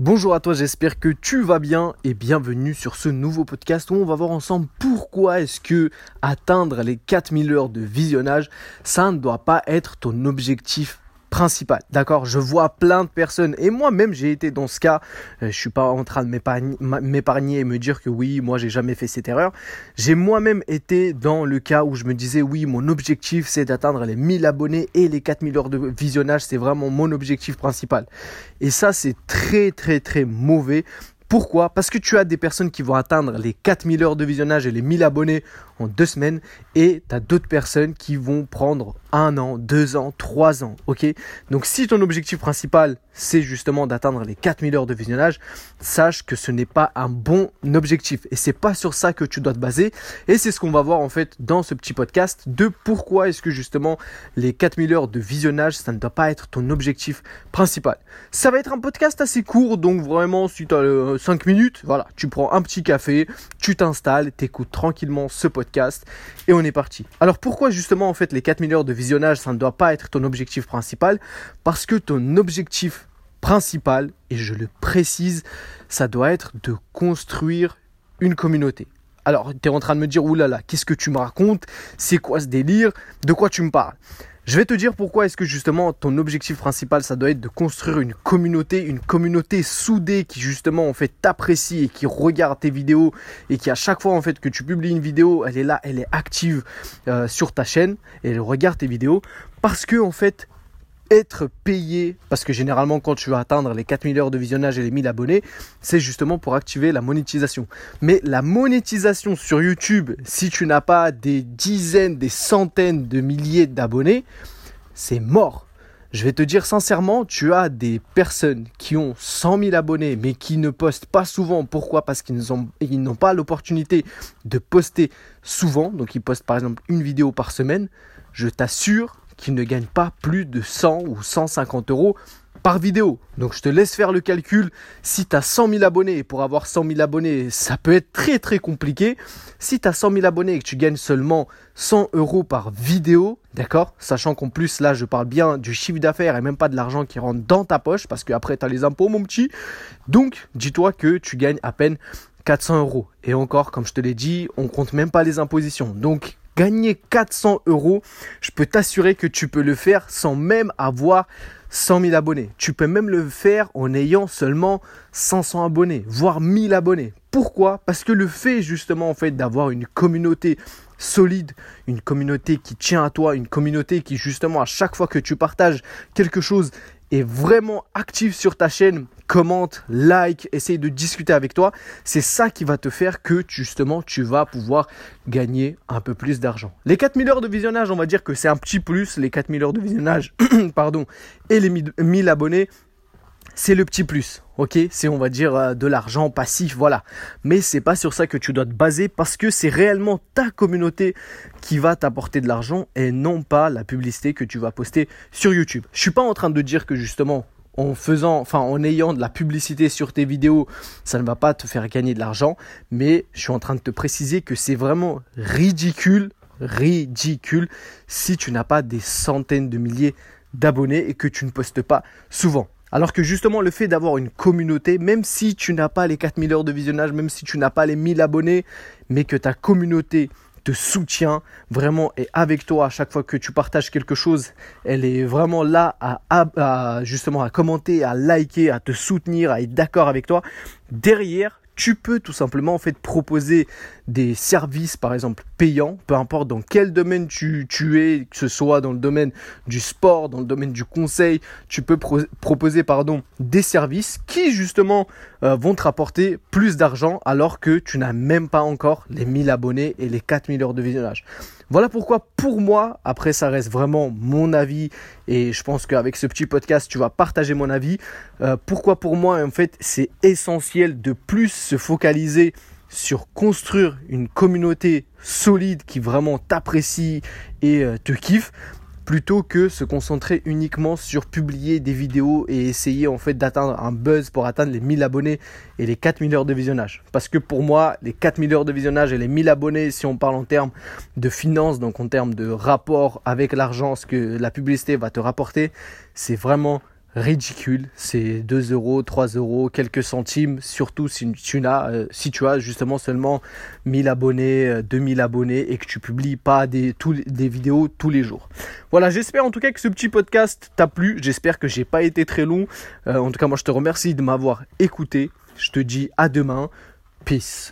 Bonjour à toi, j'espère que tu vas bien et bienvenue sur ce nouveau podcast où on va voir ensemble pourquoi est-ce que atteindre les 4000 heures de visionnage, ça ne doit pas être ton objectif principal. D'accord? Je vois plein de personnes et moi-même j'ai été dans ce cas. Euh, je suis pas en train de m'épargner et me dire que oui, moi j'ai jamais fait cette erreur. J'ai moi-même été dans le cas où je me disais oui, mon objectif c'est d'atteindre les 1000 abonnés et les 4000 heures de visionnage, c'est vraiment mon objectif principal. Et ça c'est très très très mauvais. Pourquoi? Parce que tu as des personnes qui vont atteindre les 4000 heures de visionnage et les 1000 abonnés en deux semaines et tu as d'autres personnes qui vont prendre un an, deux ans, trois ans. Ok? Donc si ton objectif principal c'est justement d'atteindre les 4000 heures de visionnage, sache que ce n'est pas un bon objectif et c'est pas sur ça que tu dois te baser et c'est ce qu'on va voir en fait dans ce petit podcast de pourquoi est-ce que justement les 4000 heures de visionnage ça ne doit pas être ton objectif principal. Ça va être un podcast assez court donc vraiment si tu as 5 minutes, voilà, tu prends un petit café, tu t'installes, t'écoutes tranquillement ce podcast et on est parti. Alors pourquoi justement en fait les 4000 heures de visionnage ça ne doit pas être ton objectif principal? Parce que ton objectif principal, et je le précise, ça doit être de construire une communauté. Alors, tu es en train de me dire, oulala, qu'est-ce que tu me racontes? C'est quoi ce délire? De quoi tu me parles? Je vais te dire pourquoi est-ce que justement ton objectif principal, ça doit être de construire une communauté, une communauté soudée qui justement en fait t'apprécie et qui regarde tes vidéos et qui à chaque fois en fait que tu publies une vidéo, elle est là, elle est active euh, sur ta chaîne et elle regarde tes vidéos parce que en fait être payé, parce que généralement quand tu vas atteindre les 4000 heures de visionnage et les 1000 abonnés, c'est justement pour activer la monétisation. Mais la monétisation sur YouTube, si tu n'as pas des dizaines, des centaines de milliers d'abonnés, c'est mort. Je vais te dire sincèrement, tu as des personnes qui ont 100 000 abonnés mais qui ne postent pas souvent. Pourquoi? Parce qu'ils n'ont pas l'opportunité de poster souvent. Donc ils postent par exemple une vidéo par semaine. Je t'assure qui ne gagne pas plus de 100 ou 150 euros par vidéo. Donc je te laisse faire le calcul. Si tu as 100 000 abonnés, et pour avoir 100 000 abonnés, ça peut être très très compliqué. Si tu as 100 000 abonnés et que tu gagnes seulement 100 euros par vidéo, d'accord Sachant qu'en plus là je parle bien du chiffre d'affaires et même pas de l'argent qui rentre dans ta poche parce qu'après tu as les impôts mon petit. Donc dis-toi que tu gagnes à peine 400 euros. Et encore, comme je te l'ai dit, on compte même pas les impositions. Donc gagner 400 euros, je peux t'assurer que tu peux le faire sans même avoir 100 000 abonnés. Tu peux même le faire en ayant seulement 500 abonnés, voire 1000 abonnés. Pourquoi? Parce que le fait justement en fait d'avoir une communauté solide, une communauté qui tient à toi, une communauté qui justement à chaque fois que tu partages quelque chose est vraiment active sur ta chaîne, commente, like, essaye de discuter avec toi, c'est ça qui va te faire que justement tu vas pouvoir gagner un peu plus d'argent. Les 4000 heures de visionnage, on va dire que c'est un petit plus, les 4000 heures de visionnage, pardon, et les 1000 abonnés, c'est le petit plus, ok C'est on va dire euh, de l'argent passif, voilà. Mais c'est pas sur ça que tu dois te baser parce que c'est réellement ta communauté qui va t'apporter de l'argent et non pas la publicité que tu vas poster sur YouTube. Je suis pas en train de dire que justement en faisant, enfin en ayant de la publicité sur tes vidéos, ça ne va pas te faire gagner de l'argent, mais je suis en train de te préciser que c'est vraiment ridicule, ridicule si tu n'as pas des centaines de milliers d'abonnés et que tu ne postes pas souvent. Alors que justement le fait d'avoir une communauté, même si tu n'as pas les 4000 heures de visionnage, même si tu n'as pas les 1000 abonnés, mais que ta communauté te soutient vraiment est avec toi à chaque fois que tu partages quelque chose, elle est vraiment là à justement à commenter, à liker, à te soutenir, à être d'accord avec toi. Derrière, tu peux tout simplement en fait proposer des services par exemple payants, peu importe dans quel domaine tu, es, que ce soit dans le domaine du sport, dans le domaine du conseil, tu peux proposer des services qui justement euh, vont te rapporter plus d'argent alors que tu n'as même pas encore les 1000 abonnés et les 4000 heures de visionnage. Voilà pourquoi pour moi, après ça reste vraiment mon avis et je pense qu'avec ce petit podcast tu vas partager mon avis. Euh, pourquoi pour moi en fait c'est essentiel de plus se focaliser sur construire une communauté solide qui vraiment t'apprécie et euh, te kiffe plutôt que se concentrer uniquement sur publier des vidéos et essayer en fait d'atteindre un buzz pour atteindre les 1000 abonnés et les 4000 heures de visionnage. Parce que pour moi, les 4000 heures de visionnage et les 1000 abonnés, si on parle en termes de finances, donc en termes de rapport avec l'argent, ce que la publicité va te rapporter, c'est vraiment ridicule. C'est 2 euros, 3 euros, quelques centimes, surtout si tu, as, euh, si tu as justement seulement 1000 abonnés, 2000 euh, abonnés et que tu publies pas des, vidéos tous les jours. Voilà, j'espère en tout cas que ce petit podcast t'a plu. J'espère que j'ai pas été très long. Euh, en tout cas, moi je te remercie de m'avoir écouté. Je te dis à demain. Peace.